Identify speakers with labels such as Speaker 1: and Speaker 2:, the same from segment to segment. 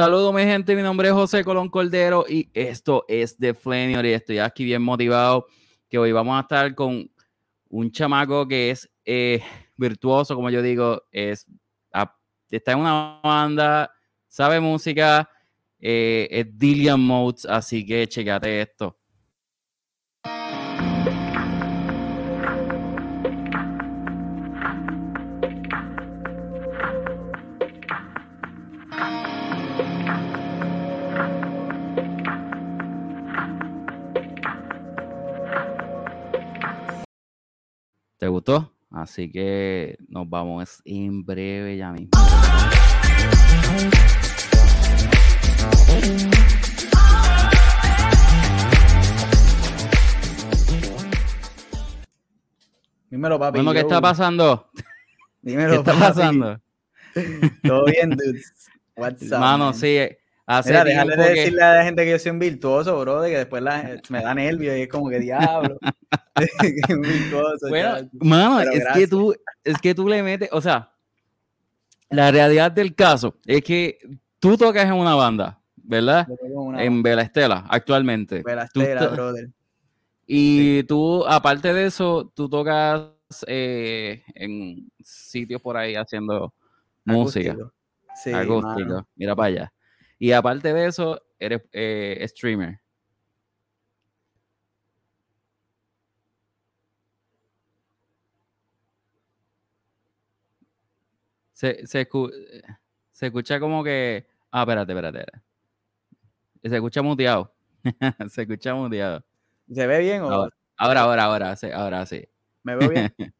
Speaker 1: Saludos, mi gente. Mi nombre es José Colón Cordero y esto es The Flanior y estoy aquí bien motivado. Que hoy vamos a estar con un chamaco que es eh, virtuoso, como yo digo, es, está en una banda, sabe música, eh, es Dillian Modes, así que checate esto. ¿Te gustó? Así que nos vamos en breve ya mismo.
Speaker 2: Dímelo, papi.
Speaker 1: Bueno, ¿qué está pasando?
Speaker 2: Dímelo,
Speaker 1: ¿Qué está
Speaker 2: papi.
Speaker 1: pasando?
Speaker 2: Todo bien, dudes. What's up,
Speaker 1: Mano,
Speaker 2: man?
Speaker 1: sí. Hace
Speaker 2: Mira, déjale de
Speaker 1: que-
Speaker 2: decirle a la gente que yo soy un virtuoso, bro, de que después la- me da nervios y es como que diablo. Que un virtuoso,
Speaker 1: Bueno, mano,
Speaker 2: Pero
Speaker 1: es que tú, es que tú le metes, o sea, la realidad del caso es que tú tocas en una banda, ¿verdad?
Speaker 2: Una
Speaker 1: En Vela Estela, actualmente.
Speaker 2: Velastera,
Speaker 1: estás-
Speaker 2: brother.
Speaker 1: Y tú, aparte de eso, tú tocas eh, en sitios por ahí haciendo música.
Speaker 2: Sí, mano.
Speaker 1: Mira para allá. Y aparte de eso, eres eh, streamer. Se, se, escu- se escucha como que. Ah, espérate, espérate. espérate. Se escucha muteado. se escucha muteado.
Speaker 2: ¿Se ve bien o
Speaker 1: Ahora, ahora, ahora, ahora, sí, ahora sí.
Speaker 2: me veo bien?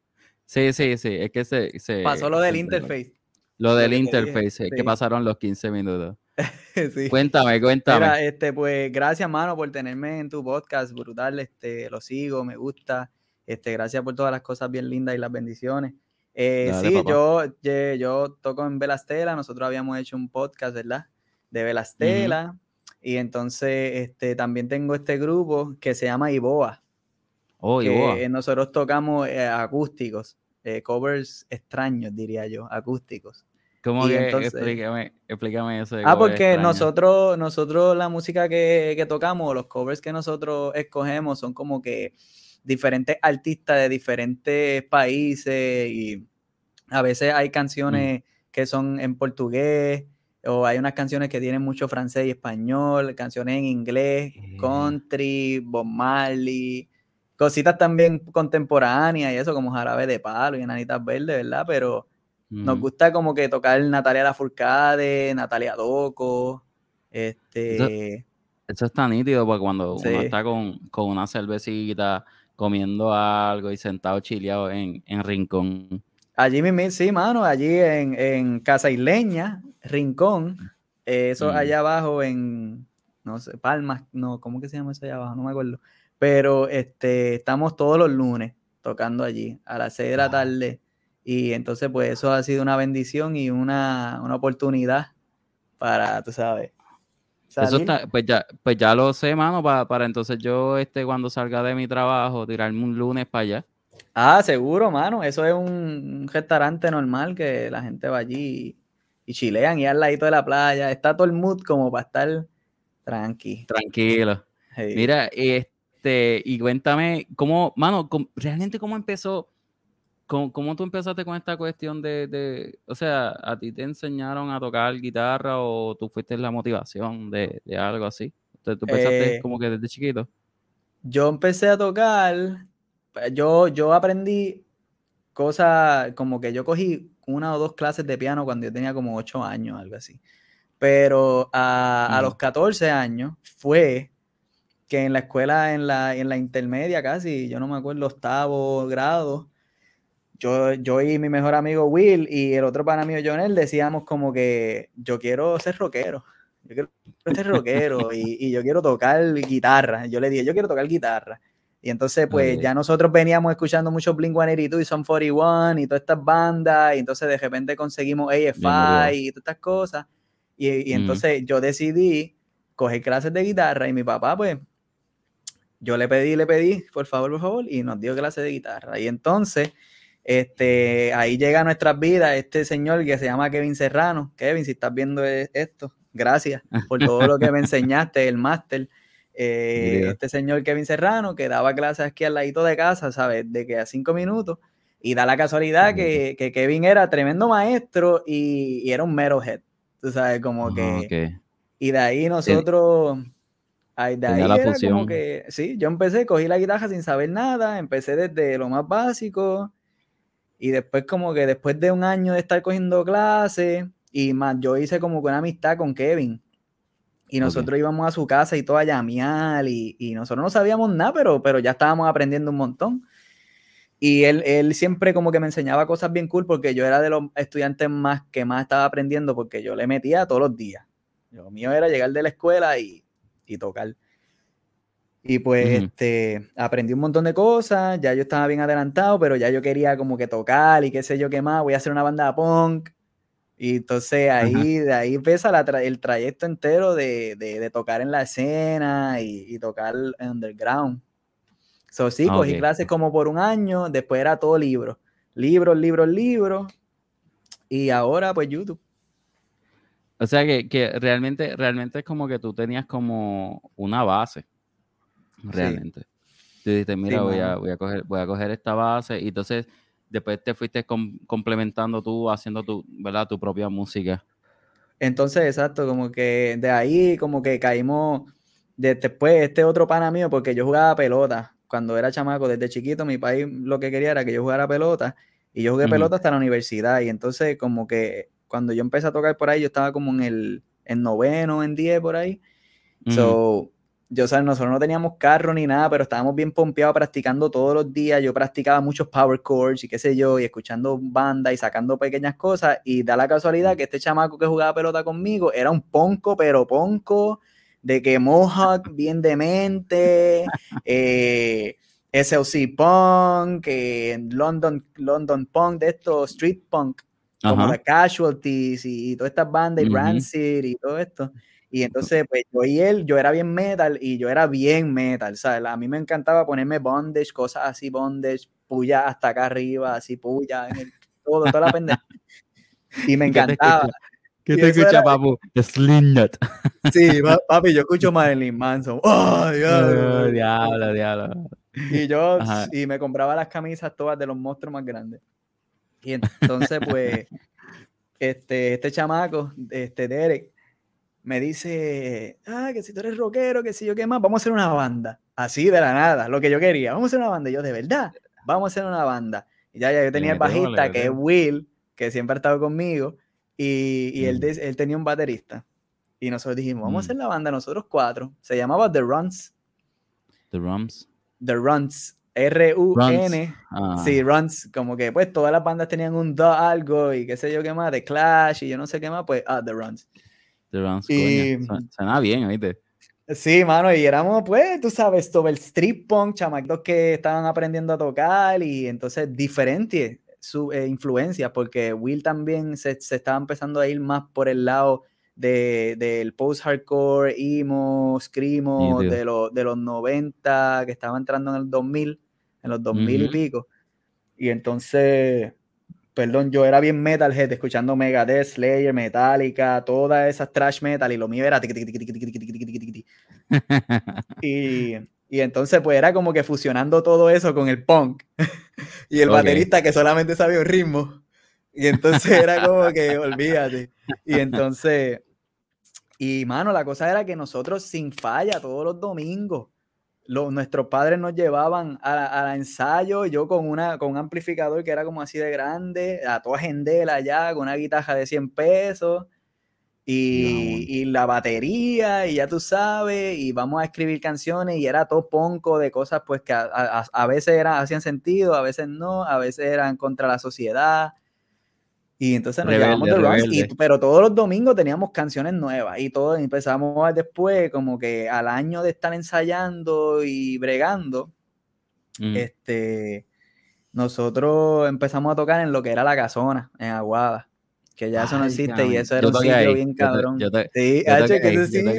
Speaker 1: Sí, sí, sí. Es que se. se
Speaker 2: Pasó lo del
Speaker 1: se-
Speaker 2: interface.
Speaker 1: Lo del interface, es que pasaron los 15 minutos.
Speaker 2: sí.
Speaker 1: Cuéntame, cuéntame.
Speaker 2: Mira, este, pues gracias, mano, por tenerme en tu podcast, brutal, este, lo sigo, me gusta, este, gracias por todas las cosas bien lindas y las bendiciones. Eh,
Speaker 1: Dale,
Speaker 2: sí, yo, yo toco en Velastela, nosotros habíamos hecho un podcast, ¿verdad? De Velastela, y entonces, este, también tengo este grupo que se llama Iboa,
Speaker 1: oh, Iboa.
Speaker 2: nosotros tocamos eh, acústicos, eh, covers extraños, diría yo, acústicos.
Speaker 1: ¿Cómo
Speaker 2: y
Speaker 1: que?
Speaker 2: entonces-
Speaker 1: explícame, explícame eso.
Speaker 2: Ah, porque nosotros, nosotros la música que, que tocamos, los covers que nosotros escogemos son como que diferentes artistas de diferentes países y a veces hay canciones que son en portugués o hay unas canciones que tienen mucho francés y español, canciones en inglés,
Speaker 1: Eh.
Speaker 2: country, Bob Marley, cositas también contemporáneas y eso como Jarabe de Palo y Enanitas Verdes, ¿verdad? Pero nos gusta como que tocar Natalia Lafourcade, Natalia Doco, este,
Speaker 1: Eso está nítido porque cuando
Speaker 2: Sí.
Speaker 1: uno está con, con una cervecita, comiendo algo y sentado chileado en, en rincón.
Speaker 2: allí mismo, sí, mano, allí en, en Casa Isleña, Rincón, eh, eso
Speaker 1: Mm.
Speaker 2: allá abajo en, no sé, Palmas, no, ¿cómo que se llama eso allá abajo? No me acuerdo, pero este, estamos todos los lunes tocando allí a las 6 de la tarde y entonces pues eso ha sido una bendición y una, una oportunidad para, tú sabes,
Speaker 1: Eso está, pues ya, pues ya lo sé, mano, pa- para entonces yo este cuando salga de mi trabajo, tirarme un lunes para allá.
Speaker 2: Ah, seguro, mano. Eso es un, un restaurante normal que la gente va allí y, y chilean y al ladito de la playa. Está todo el mood como para estar tranqui.
Speaker 1: Tranquilo.
Speaker 2: Hey.
Speaker 1: Mira, este, y cuéntame, ¿cómo, mano, cómo- realmente cómo empezó, cómo, cómo tú empezaste con esta cuestión de, de, o sea, a ti te enseñaron a tocar guitarra o tú fuiste la motivación de, de algo así? Entonces, ¿Tú empezaste
Speaker 2: Eh,
Speaker 1: como que desde chiquito?
Speaker 2: Yo empecé a tocar, pues, yo, yo aprendí cosas como que yo cogí una o dos clases de piano cuando yo tenía como ocho años, algo así. Pero a, a
Speaker 1: Ujú.
Speaker 2: los 14 años fue que en la escuela, en la, en la intermedia casi, yo no me acuerdo, octavo grado, yo, yo y mi mejor amigo Will y el otro pana mío Jonel decíamos como que yo quiero ser rockero, yo quiero ser rockero y, y yo quiero tocar guitarra. Yo le dije, yo quiero tocar guitarra. Y entonces, pues
Speaker 1: Ok.
Speaker 2: ya nosotros veníamos escuchando mucho Blink 182 y Son 41 y todas estas bandas, y entonces de repente conseguimos. AFI y todas estas cosas. Y, y entonces yo decidí coger clases de guitarra y mi papá, pues, yo le pedí, le pedí, por favor, por favor, y nos dio clases de guitarra. Y entonces, este, ahí llega a nuestras vidas este señor que se llama Kevin Serrano. Kevin, si estás viendo e- esto, gracias por todo lo que me enseñaste, el máster. Eh, este señor Kevin Serrano, que daba clases aquí al ladito de casa, ¿sabes? De que a cinco minutos. Y da la casualidad que, que, Kevin era tremendo maestro y, y, era un metalhead. Tú sabes, como que. Y de ahí nosotros. de ahí era como que. Sí, yo empecé, cogí la guitarra sin saber nada, empecé desde lo más básico. Y después, como que después de un año de estar cogiendo clases, y más, yo hice como que una amistad con Kevin. Y nosotros íbamos a su casa y todo a llamear, y, y, nosotros no sabíamos nada, pero, pero ya estábamos aprendiendo un montón. Y él, él, siempre como que me enseñaba cosas bien cool porque yo era de los estudiantes más que más estaba aprendiendo porque yo le metía todos los días. Lo mío era llegar de la escuela y, y tocar. Y pues este, aprendí un montón de cosas, ya yo estaba bien adelantado, pero ya yo quería como que tocar y qué sé yo qué más, voy a hacer una banda de punk. Y entonces ahí, de ahí empieza el trayecto entero de, de, de, tocar en la escena y, y tocar underground. So, sí, ah, cogí clases como por un año, después era todo libro. Libros, libros, libros. Y ahora, pues, YouTube.
Speaker 1: O sea que, que, realmente, realmente es como que tú tenías como una base. Realmente. Tú dijiste, mira, voy, a, voy, a coger, voy a coger esta base. Y entonces, después te fuiste complementando tú, haciendo tu, ¿verdad? tu propia música.
Speaker 2: Entonces, exacto, como que de ahí, como que caímos. De, después, este otro pana mío, porque yo jugaba pelota cuando era chamaco, desde chiquito, mi país lo que quería era que yo jugara pelota y yo jugué pelota hasta la universidad y entonces como que cuando yo empecé a tocar por ahí, yo estaba como en el en noveno, en diez por ahí. So, yo, o nosotros no teníamos carro ni nada, pero estábamos bien pompeados practicando todos los días. Yo practicaba muchos power chords y qué sé yo, y escuchando banda y sacando pequeñas cosas. Y da la casualidad que este chamaco que jugaba pelota conmigo era un ponco, pero ponco de que Mohawk bien demente, eh, SLC Punk, eh, London, London Punk, de estos street punk, como The Casualties y, todas estas bandas, y Rancid y todo esto. Y entonces, pues yo y él, yo era bien metal y yo era bien metal, ¿sabes? A mí me encantaba ponerme bondage, cosas así, bondage, puya hasta acá arriba, así, puya, todo, toda la pendeja. Y me encantaba.
Speaker 1: ¿Qué te escucha, papu? Slipknot.
Speaker 2: Sí, papi, yo escucho Marilyn Manson. ¡Ay,
Speaker 1: ay! diablo, diablo.
Speaker 2: Y yo, y me compraba las camisas todas de los monstruos más grandes. Y entonces, pues, este, este chamaco, este Derek, me dice, ah, que si tú eres rockero, que si yo qué más, vamos a hacer una banda. Así de la nada, lo que yo quería. Vamos a hacer una banda. Y yo, de verdad, vamos a hacer una banda. Y ya, ya yo tenía el bajista, que es Will, que siempre ha estado conmigo. Y, él, mm. él, tenía un baterista. Y nosotros dijimos, vamos a mm. hacer la banda nosotros cuatro. Se llamaba The Runs.
Speaker 1: The Runs.
Speaker 2: The Runs. R-U-N. Ah. Sí, Runs. Como que pues todas las bandas tenían un do algo y qué sé yo qué más, The Clash y yo no sé qué más, pues, ah, The Runs.
Speaker 1: The y, Suena bien, ¿viste?
Speaker 2: Sí, mano, y éramos, pues, tú sabes, todo el street punk, chamacos que estaban aprendiendo a tocar y entonces diferente su eh, influencia, porque Will también se, se, estaba empezando a ir más por el lado de, del post-hardcore, emo, screamo, de, de los 90, que estaba entrando en el 2000, en los 2000 y pico. Y entonces, perdón, yo era bien metalhead, escuchando Megadeth, Slayer, Metallica, todas esas trash metal, y lo mío era... Y y entonces, pues era como que fusionando todo eso con el punk. y el baterista que solamente sabía un ritmo. Y entonces era como que, olvídate. Y entonces, y mano, la cosa era que nosotros sin falla todos los domingos, los, nuestros padres nos llevaban a, a ensayo, yo con, una, con un amplificador que era como así de grande, a toda gendela allá, con una guitarra de 100 pesos y, la batería, y ya tú sabes, y vamos a escribir canciones, y era todo ponco de cosas pues que a, veces era, hacían sentido, a veces no, a veces eran contra la sociedad. Y entonces nos llevamos de pero todos los domingos teníamos canciones nuevas y todo empezamos después, como que al año de estar ensayando y bregando, mm. este, nosotros empezamos a tocar en lo que era la casona, en Aguada que ya eso no existe y eso era un sitio bien cabrón. sí, H, que ese sitio.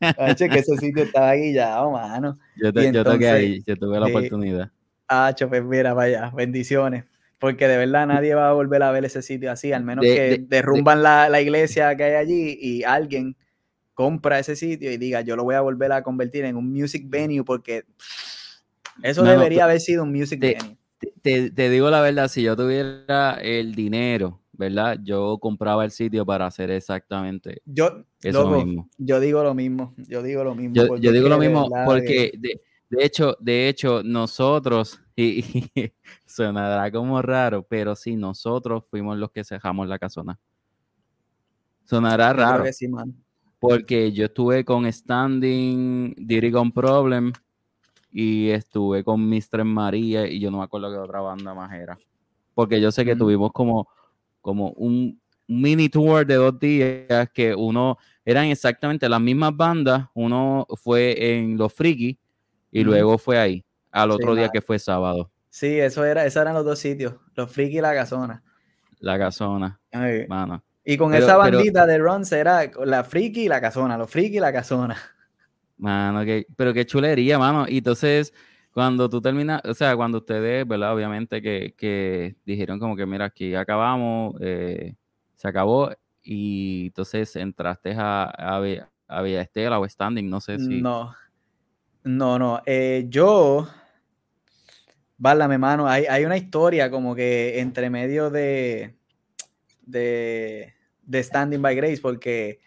Speaker 2: H, que ese sitio estaba guillado, mano.
Speaker 1: Yo, te, yo toqué ahí, yo tuve la oportunidad.
Speaker 2: H, pues mira, vaya, bendiciones. Porque de verdad nadie va a volver a ver ese sitio así, al menos que derrumban la, la, iglesia que hay allí y alguien compra ese sitio y diga, yo lo voy a volver a convertir en un music venue porque eso debería haber sido un music venue.
Speaker 1: Te, te, digo la verdad, si yo tuviera el dinero, ¿verdad? Yo compraba el sitio para hacer exactamente
Speaker 2: yo, eso mismo. Yo digo lo mismo, yo digo lo mismo.
Speaker 1: Yo, digo lo mismo porque, de, de, hecho, de hecho, nosotros, y, y, sonará como raro, pero sí, nosotros fuimos los que cejamos la casona. Sonará raro. Sí, man porque yo estuve con Standing, Diddy Problem y estuve con Mr. María y yo no me acuerdo qué otra banda más era. Porque yo sé que tuvimos como, como un, mini tour de dos días que uno eran exactamente las mismas bandas. Uno fue en Los Friki y luego fue ahí, al otro día que fue sábado.
Speaker 2: Sí, eso era, esos eran los dos sitios, Los Friki y la Casona.
Speaker 1: La Casona.
Speaker 2: Mano. Y con esa bandita de runs era la friki y la casona, los friki y la casona.
Speaker 1: Mano, pero qué chulería, mano. Y entonces, cuando tú terminas, o sea, cuando ustedes, ¿verdad? Obviamente que, dijeron como que, mira, aquí acabamos, eh, se acabó, y entonces entraste a, a, a Villa Estela o Standing, no sé si...
Speaker 2: No, no, no. Eh, yo, válame, mano, hay, hay una historia como que entre medio de, de de Standing by Grace porque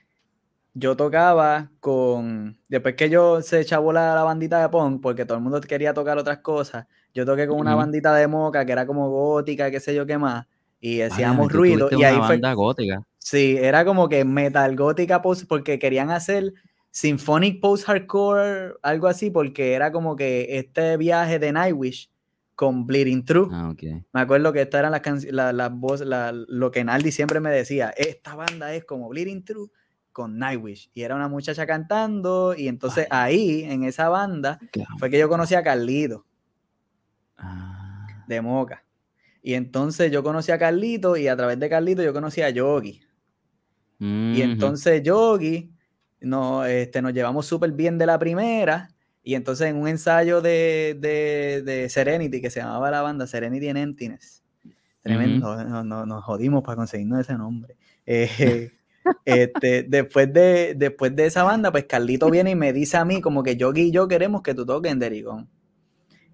Speaker 2: yo tocaba con. Después que yo se echaba la, la bandita de punk, porque todo el mundo quería tocar otras cosas, yo toqué con una bandita de moca que era como gótica, qué sé yo qué más, y decíamos ruido. Y ahí fue.
Speaker 1: gótica.
Speaker 2: Sí, era como que metal gótica post, porque querían hacer symphonic post hardcore, algo así, porque era como que este viaje de Nightwish con Bleeding True. Ah, me acuerdo que estas eran las canciones, la, voz, lo que Naldi siempre me decía, esta banda es como Bleeding True con Nightwish. Y era una muchacha cantando, y entonces ahí, en esa banda, fue que yo conocí a Carlito. Ah. De Moca. Y entonces yo conocí a Carlito, y a través de Carlito yo conocí a Yogi. Y entonces Yogi, no, este, nos llevamos súper bien de la primera, y entonces en un ensayo de, de, Serenity, que se llamaba la banda Serenity and Emptiness, tremendo, nos, jodimos para conseguirnos ese nombre. Eh, este, después, de, después de esa banda, pues Carlito viene y me dice a mí como que yo y yo queremos que tú toques en Derigón.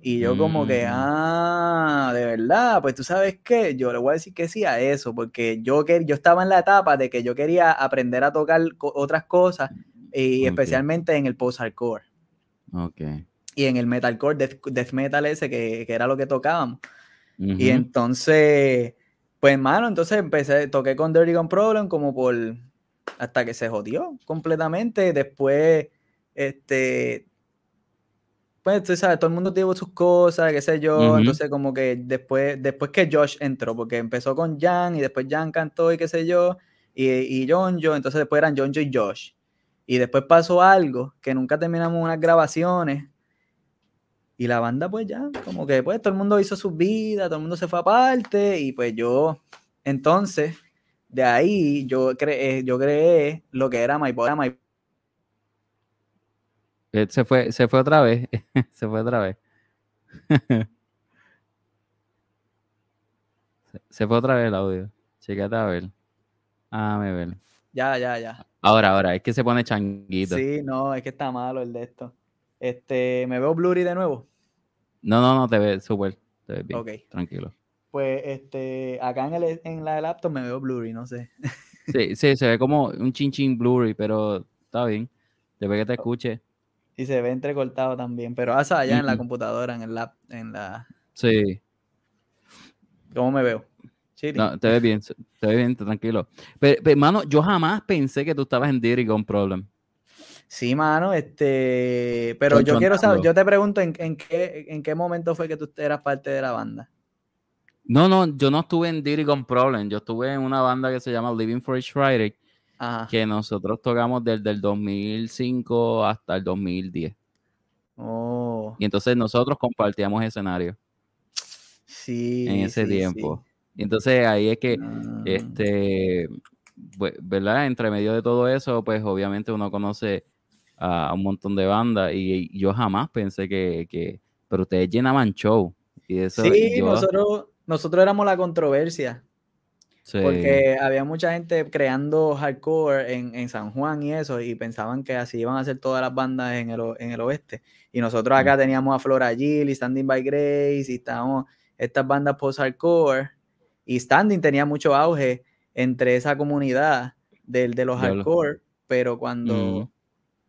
Speaker 2: Y yo como que, mm. ah, de verdad, pues tú sabes qué, yo le voy a decir que sí a eso, porque yo, que, yo estaba en la etapa de que yo quería aprender a tocar otras cosas, y especialmente en el post-hardcore. Y en el metalcore, death, death metal ese, que, era lo que tocábamos. Y entonces, pues, mano, entonces empecé, toqué con Dirty Gun Problem como por, hasta que se jodió completamente. Después, este, pues, tú sabes, todo el mundo tuvo sus cosas, qué sé yo. Entonces, como que después, después que Josh entró, porque empezó con Jan y después Jan cantó y qué sé yo, y, y John Joe, entonces después eran John Joe y Josh. Y después pasó algo que nunca terminamos unas grabaciones. Y la banda, pues ya, como que pues todo el mundo hizo su vida, todo el mundo se fue aparte. Y pues yo, entonces, de ahí yo creé, yo creé lo que era My My
Speaker 1: eh, se fue, se fue otra vez. se fue otra vez. se fue otra vez el audio. Chequete a ver. Ah, me ver.
Speaker 2: Ya, ya, ya.
Speaker 1: Ahora, ahora, es que se pone changuito.
Speaker 2: Sí, no, es que está malo el de esto. Este, ¿me veo blurry de nuevo?
Speaker 1: No, no, no, te ves súper. Te ves bien. Ok. Tranquilo.
Speaker 2: Pues, este, acá en, el, en la laptop me veo blurry, no sé.
Speaker 1: Sí, sí, se ve como un chin chin blurry, pero está bien. Después que te escuche.
Speaker 2: Y se ve entrecortado también, pero hasta allá en la computadora, en el lap, en la...
Speaker 1: Sí.
Speaker 2: ¿Cómo me veo?
Speaker 1: No, te ves bien, te ves bien, tranquilo. Pero, mano, yo jamás pensé que tú estabas en Diddy con Problem.
Speaker 2: Sí, mano, este, pero yo quiero saber, yo te pregunto en, qué, en qué momento fue que tú eras parte de la banda.
Speaker 1: No, no, yo no estuve en Diddy con Problem, yo estuve en una banda que se llama Living for Each Friday, que nosotros tocamos desde el 2005 hasta el 2010.
Speaker 2: Oh.
Speaker 1: Y entonces nosotros compartíamos escenario.
Speaker 2: Sí.
Speaker 1: En ese tiempo. Y entonces ahí es que, ah. este, ¿verdad? Entre medio de todo eso, pues obviamente uno conoce a, un montón de bandas y, yo jamás pensé que, pero ustedes llenaban show. Y eso,
Speaker 2: sí, nosotros, nosotros éramos la controversia. Porque había mucha gente creando hardcore en, San Juan y eso, y pensaban que así iban a ser todas las bandas en el, en el oeste. Y nosotros acá mm. teníamos a Flora Gill y Standing by Grace, y estábamos estas bandas post-hardcore, y Standing tenía mucho auge entre esa comunidad de, de los hardcore, pero cuando, mm.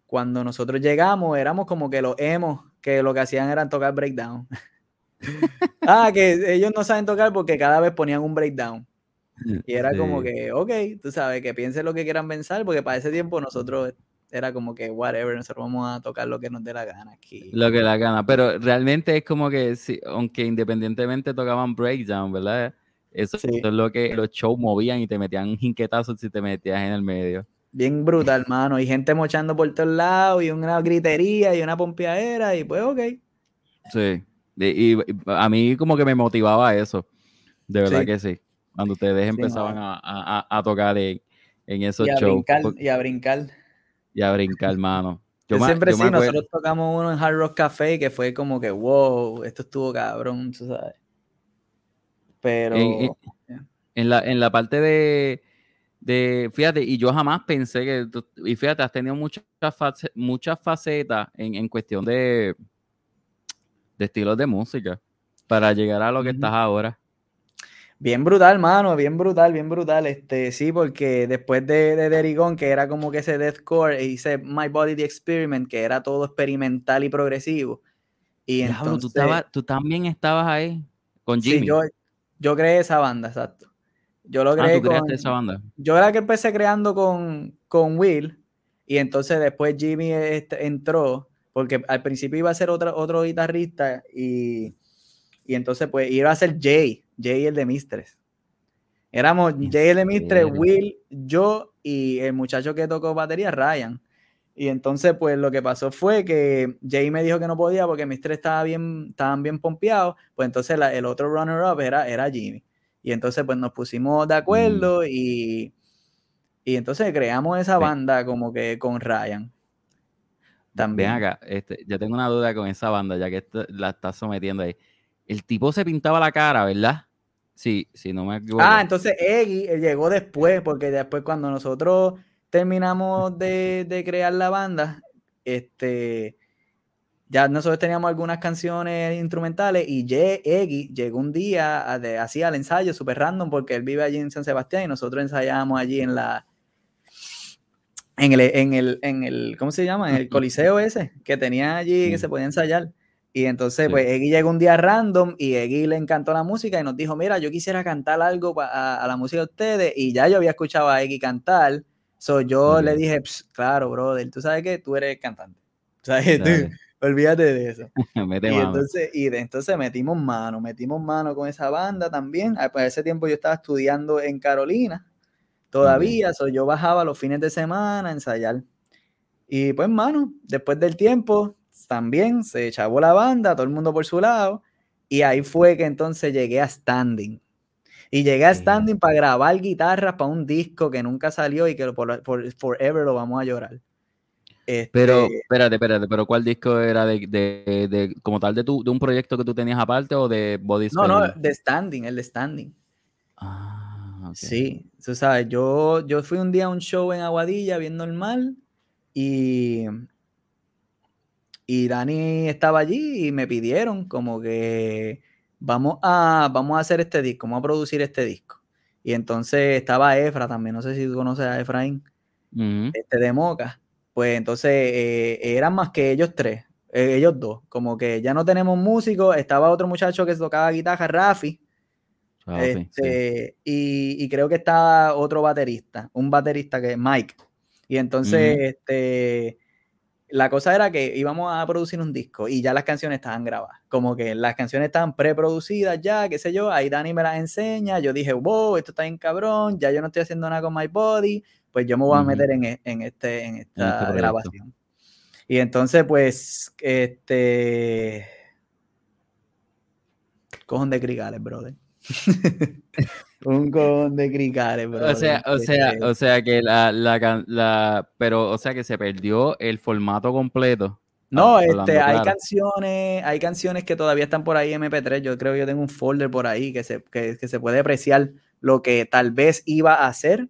Speaker 2: cuando nosotros llegamos éramos como que los emos, que lo que hacían era tocar breakdown. ah, que ellos no saben tocar porque cada vez ponían un breakdown. Y era como que, ok, tú sabes, que piensen lo que quieran pensar, porque para ese tiempo nosotros era como que, whatever, nosotros vamos a tocar lo que nos dé la gana aquí.
Speaker 1: Lo que la gana, pero realmente es como que, sí, aunque independientemente tocaban breakdown, ¿verdad? Eso, es lo que los shows movían y te metían jinquetazos si te metías en el medio.
Speaker 2: Bien brutal, hermano. Y gente mochando por todos lados, y una gritería, y una pompeadera, y pues, ok.
Speaker 1: Sí. Y, a mí como que me motivaba eso. De verdad que sí. Cuando ustedes empezaban a, tocar en, esos y shows.
Speaker 2: y a brincar.
Speaker 1: Y a brincar, hermano.
Speaker 2: Yo, siempre sí, nosotros tocamos uno en Hard Rock Café que fue como que, wow, esto estuvo cabrón, tú sabes. Pero...
Speaker 1: En, la, en la parte de, de, fíjate, y yo jamás pensé que, y fíjate, has tenido muchas, muchas facetas en, en cuestión de, de estilos de música para llegar a lo que estás ahora.
Speaker 2: Bien brutal, mano, bien brutal, bien brutal. Este, sí, porque después de, de Derigón, que era como que ese deathcore, hice My Body the Experiment, que era todo experimental y progresivo. Y entonces,
Speaker 1: ¿tú, también estabas ahí con Jimmy.
Speaker 2: Sí, yo, yo creé esa banda, exacto. Yo lo ah, creé
Speaker 1: con, esa banda?
Speaker 2: Yo era que empecé creando con, con Will, y entonces después Jimmy este, entró porque al principio iba a ser otro, otro guitarrista y, y entonces pues iba a ser Jay, Jay el de Mistres. Éramos Jay el de Mistres, Will, yo y el muchacho que tocó batería, Ryan. Y entonces, pues lo que pasó fue que Jay me dijo que no podía porque Mistres estaba bien, estaban bien pompeados. Pues entonces el otro runner-up era, era Jimmy. Y entonces, pues nos pusimos de acuerdo mm. y, y entonces creamos esa banda como que con Ryan.
Speaker 1: También acá, este, yo tengo una duda con esa banda, ya que la estás sometiendo ahí. El tipo se pintaba la cara, ¿verdad? Sí, sí, no me equivoco.
Speaker 2: Ah, entonces Eggy eh, llegó después, porque después cuando nosotros terminamos de, crear la banda, este, ya nosotros teníamos algunas canciones instrumentales y Eggy llegó un día, hacía el ensayo súper random porque él vive allí en San Sebastián y nosotros ensayábamos allí en la, en el, en el, en el, ¿cómo se llama? En el coliseo ese que tenía allí que se podía ensayar. Y entonces, pues, Eggy llegó un día random y Eggy le encantó la música y nos dijo, mira, yo quisiera cantar algo a, la música de ustedes. Y ya yo había escuchado a Eggy cantar. So yo le dije, claro, brother, tú sabes que tú eres cantante. ¿Sabes? Tú, olvídate de eso. y, entonces, y de, entonces metimos mano, metimos mano con esa banda también. Ah, pues ese tiempo yo estaba estudiando en Carolina todavía, yo bajaba los fines de semana a ensayar. Y pues, mano, después del tiempo, también se echaba la banda, todo el mundo por su lado, y ahí fue que entonces llegué a Standing. Y llegué a Standing para grabar guitarras para un disco que nunca salió y que por, forever lo vamos a llorar.
Speaker 1: Pero, este espérate, espérate, pero ¿cuál disco era de, de, de como tal de, tu, de un proyecto que tú tenías aparte o de Body
Speaker 2: No, no, de Standing, el de Standing.
Speaker 1: Ah.
Speaker 2: Sí, tú sabes, yo, yo fui un día a un show en Aguadilla bien normal y, y Dani estaba allí y me pidieron como que vamos a, vamos a hacer este disco, vamos a producir este disco. Y entonces estaba Efra también, no sé si tú conoces a Efraín, este de Moca. Pues entonces eh, eran más que ellos tres, eh, ellos dos, como que ya no tenemos músicos, estaba otro muchacho que tocaba guitarra, Rafi, Ah, este, y, creo que está otro baterista, un baterista que es Mike. Y entonces, este, la cosa era que íbamos a producir un disco y ya las canciones estaban grabadas. Como que las canciones estaban preproducidas ya, qué sé yo. Ahí Dani me las enseña. Yo dije, wow, esto está bien cabrón. Ya yo no estoy haciendo nada con My Body. Pues yo me voy a meter en, e, en, este, en esta este grabación. Y entonces, pues, este. Cojon de crigales, brother. un con de cricales,
Speaker 1: O sea, o sea, o sea que la, la, la, pero, o sea que se perdió el formato completo
Speaker 2: No, este, hay canciones, hay canciones que todavía están por ahí MP3. Yo creo que yo tengo un folder por ahí que se, que, se puede apreciar lo que tal vez iba a hacer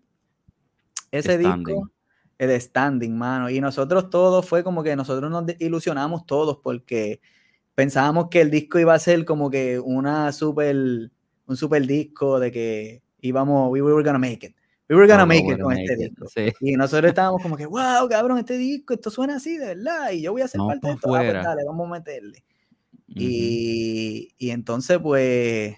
Speaker 2: ese disco. El standing, mano. Y nosotros todos fue como que nosotros nos ilusionamos todos porque pensábamos que el disco iba a ser como que una super, un super disco de que íbamos, we were gonna make it. We were gonna make it con este disco. Y nosotros estábamos como que, wow, cabrón, este disco, esto suena así, de verdad. Y yo voy a hacer parte de esto. Ah, pues dale, vamos a meterle. y, y, entonces, pues,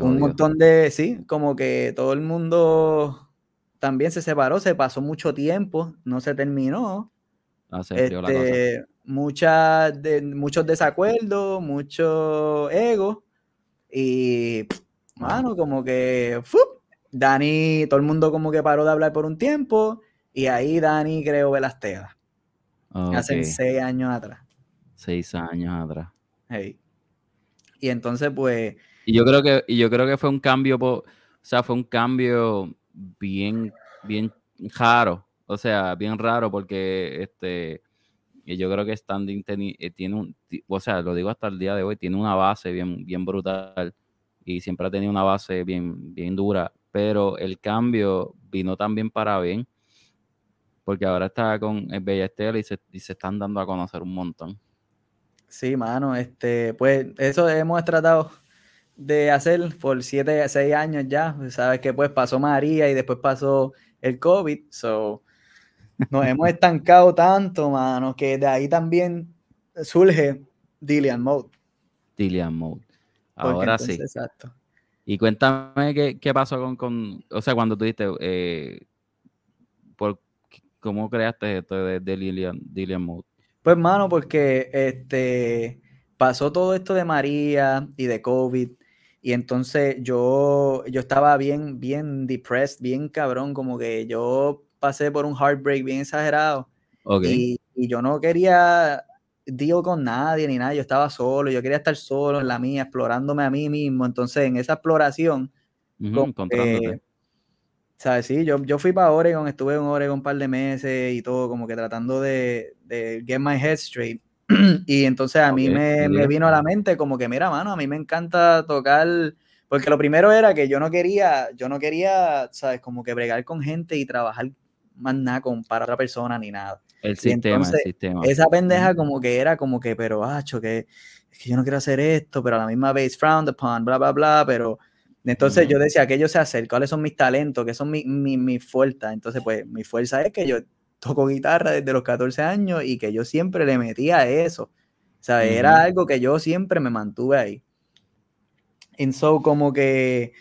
Speaker 2: un montón de, sí, como que todo el mundo también se separó, se pasó mucho tiempo, no se terminó.
Speaker 1: Ah, se la cosa. Este,
Speaker 2: de, muchos desacuerdos, mucho ego. Y, mano, como que, Dani, todo el mundo como que paró de hablar por un tiempo. Y ahí Dani creó Velastega. Hace seis años atrás.
Speaker 1: Seis años atrás.
Speaker 2: Y entonces, pues.
Speaker 1: Y yo creo que, y yo creo que fue un cambio, o sea, fue un cambio bien, bien raro. O sea, bien raro porque este yo creo que Standing eh, tiene un, o sea, lo digo hasta el día de hoy, tiene una base bien, bien brutal y siempre ha tenido una base bien, bien dura, pero el cambio vino también para bien, porque ahora está con el Bella Estela y se, y se están dando a conocer un montón.
Speaker 2: Sí, mano, este, pues eso hemos tratado de hacer por siete, seis años ya. Sabes que pues pasó María y después pasó el COVID. So, nos hemos estancado tanto, mano, que de ahí también surge Dillian Mode.
Speaker 1: Dillian Mode. Ahora sí. Exacto. Y cuéntame qué, pasó con, con, o sea, cuando tú dijiste, eh, por, ¿cómo creaste esto de, de Mode?
Speaker 2: Pues, mano, porque este, pasó todo esto de María y de COVID y entonces yo, yo estaba bien, bien depressed, bien cabrón, como que yo pasé por un heartbreak bien exagerado. Y, yo no quería deal con nadie ni nada, yo estaba solo, yo quería estar solo en la mía, explorándome a mí mismo. Entonces, en esa exploración, ¿sabes? Sí, yo, yo fui para Oregon, estuve en Oregon un par de meses y todo, como que tratando de, de get my head straight. y entonces a mí me, me, vino a la mente como que, mira, mano, a mí me encanta tocar, porque lo primero era que yo no quería, yo no quería, ¿sabes? Como que bregar con gente y trabajar más nada para otra persona ni nada.
Speaker 1: El sistema, el sistema.
Speaker 2: Esa pendeja como que era como que, pero, hacho, que es que yo no quiero hacer esto, pero a la misma vez frowned upon, bla, bla, bla, pero entonces yo decía, que yo sé hacer? ¿Cuáles son mis talentos? ¿Qué son mis mi, mi fuerzas? Entonces, pues, mi fuerza es que yo toco guitarra desde los 14 años y que yo siempre le metía a eso. O sea, era algo que yo siempre me mantuve ahí. Y so, como que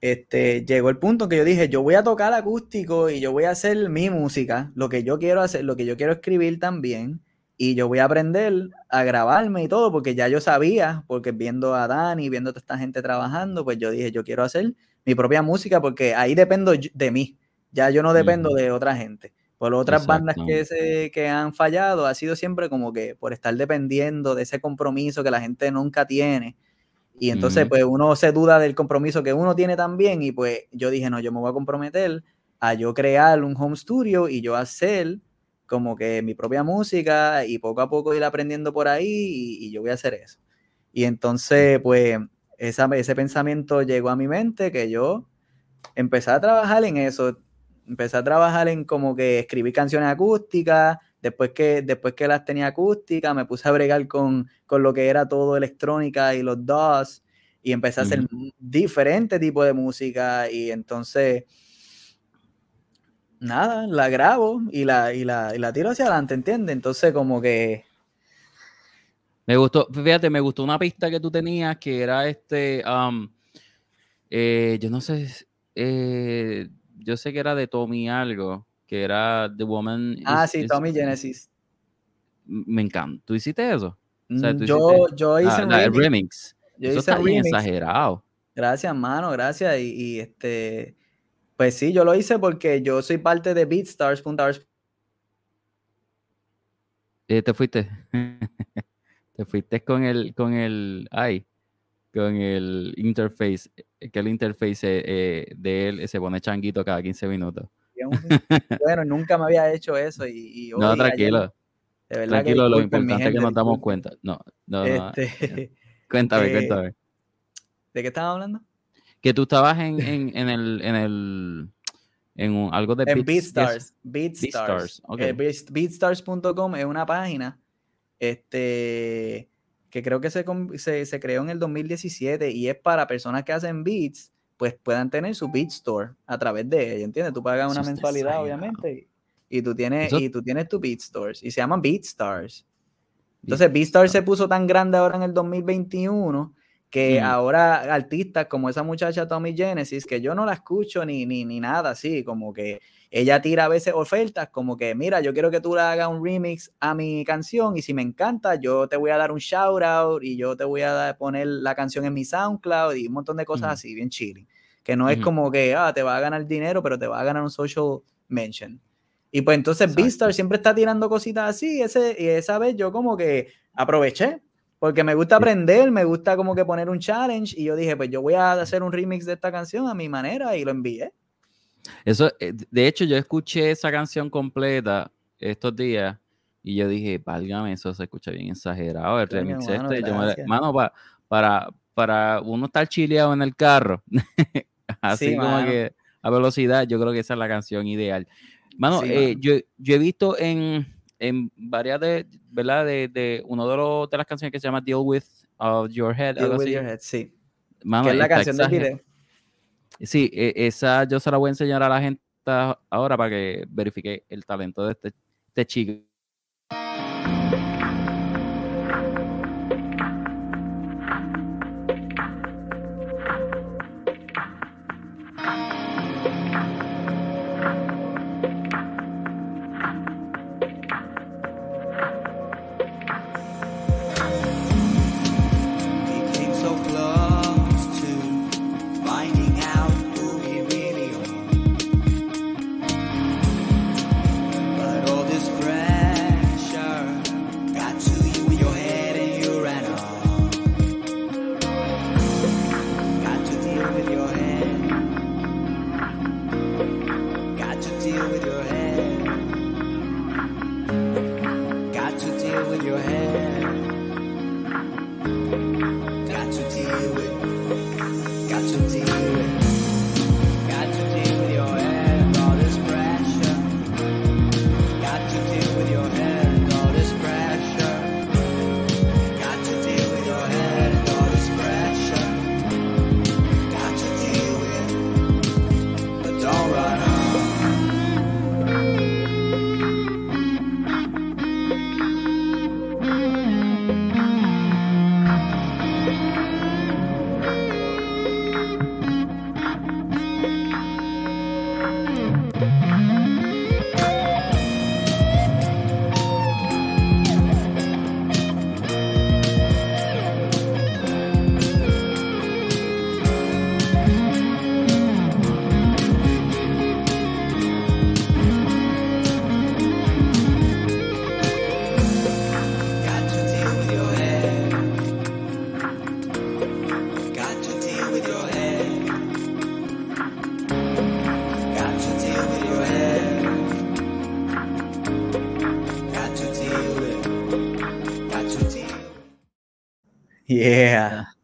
Speaker 2: este, llegó el punto que yo dije, yo voy a tocar acústico y yo voy a hacer mi música, lo que yo quiero hacer, lo que yo quiero escribir también, y yo voy a aprender a grabarme y todo, porque ya yo sabía, porque viendo a Dani, viendo a toda esta gente trabajando, pues yo dije, yo quiero hacer mi propia música, porque ahí dependo de mí, ya yo no dependo de otra gente. Por otras bandas que, se, que han fallado, ha sido siempre como que por estar dependiendo de ese compromiso que la gente nunca tiene. Y entonces, pues uno se duda del compromiso que uno tiene también. Y pues yo dije, no, yo me voy a comprometer a yo crear un home studio y yo hacer como que mi propia música y poco a poco ir aprendiendo por ahí y, yo voy a hacer eso. Y entonces, pues, esa, ese pensamiento llegó a mi mente que yo empecé a trabajar en eso empecé a trabajar en como que escribir canciones acústicas, después que, después que las tenía acústicas, me puse a bregar con, lo que era todo electrónica y los DOS, y empecé a hacer diferentes tipos de música, y entonces, nada, la grabo y la, y la, y la tiro hacia adelante, ¿entiendes? Entonces, como que...
Speaker 1: Me gustó, fíjate, me gustó una pista que tú tenías que era este, um, eh, yo no sé, eh, yo sé que era de Tommy algo, que era The Woman.
Speaker 2: Ah, sí, Tommy Genesis.
Speaker 1: Me encanta. ¿Tú hiciste eso?
Speaker 2: Mm, yo, yo
Speaker 1: ah, hice un remix. eso está bien exagerado.
Speaker 2: Gracias, mano, gracias. Y, este, pues sí, yo lo hice porque yo soy parte de BeatStars.ars.
Speaker 1: Eh, te fuiste. te fuiste con el, con el, ay, con el interface, que el interface eh, de él se pone changuito cada 15 minutos.
Speaker 2: bueno, nunca me había hecho eso y,
Speaker 1: no, tranquilo.
Speaker 2: De verdad
Speaker 1: Tranquilo, lo
Speaker 2: disculpen, mi
Speaker 1: importante es que nos damos cuenta. No, no, no.
Speaker 2: Este,
Speaker 1: Cuéntame,
Speaker 2: eh,
Speaker 1: cuéntame.
Speaker 2: ¿De qué estaba hablando?
Speaker 1: Que tú estabas en, en, en el, en el, en un- algo de
Speaker 2: En
Speaker 1: Beats-
Speaker 2: BeatStars. BeatStars. Eh, Beats- BeatStars.com es una página este, que creo que se, se, se creó en el 2017 y es para personas que hacen beats, pues puedan tener su Beat Store a través de ella, ¿entiendes? Tú pagas una mensualidad, obviamente, y, y tú tienes,
Speaker 1: Eso-
Speaker 2: y tú tienes tu Beat Stores y se llaman BeatStars. Entonces, BeatStars se puso tan grande ahora en el 2021 que
Speaker 1: Mm.
Speaker 2: ahora artistas como esa muchacha Tommy Genesis, que yo no la escucho ni, ni, ni nada así, como que ella tira a veces ofertas como que, mira, yo quiero que tú le hagas un remix a mi canción y si me encanta, yo te voy a dar un shout out y yo te voy a dar- poner la canción en mi SoundCloud y un montón de cosas
Speaker 1: Ujú.
Speaker 2: así, bien chilling. Que no es como que, ah, te va a ganar dinero, pero te va a ganar un social mention. Y pues entonces
Speaker 1: Exacto.
Speaker 2: Beastar siempre está tirando cositas así. Ese, y esa vez yo como que aproveché. Porque me gusta aprender, me gusta como que poner un challenge. Y yo dije, pues yo voy a hacer un remix de esta canción a mi manera y lo envié.
Speaker 1: Eso, eh, de hecho, yo escuché esa canción completa estos días y yo dije, válgame, eso se escucha bien exagerado, el
Speaker 2: Coño,
Speaker 1: remix
Speaker 2: mano,
Speaker 1: este. yo me- mano, pa- para, para uno estar chileado en el carro, así
Speaker 2: Sí,
Speaker 1: como
Speaker 2: mano.
Speaker 1: que a velocidad, yo creo que esa es la canción ideal. Mano,
Speaker 2: Sí,
Speaker 1: eh,
Speaker 2: mano.
Speaker 1: yo, yo he visto en, en varias de, ¿verdad? De, de uno de, los, de las canciones que se llama Deal With uh, Your Head,
Speaker 2: Deal
Speaker 1: algo
Speaker 2: with
Speaker 1: así.
Speaker 2: your head, sí.
Speaker 1: Mano,
Speaker 2: que es la canción del video.
Speaker 1: Sí, e- esa yo se la voy a enseñar a la gente ahora para que verifique el talento de este, este chico.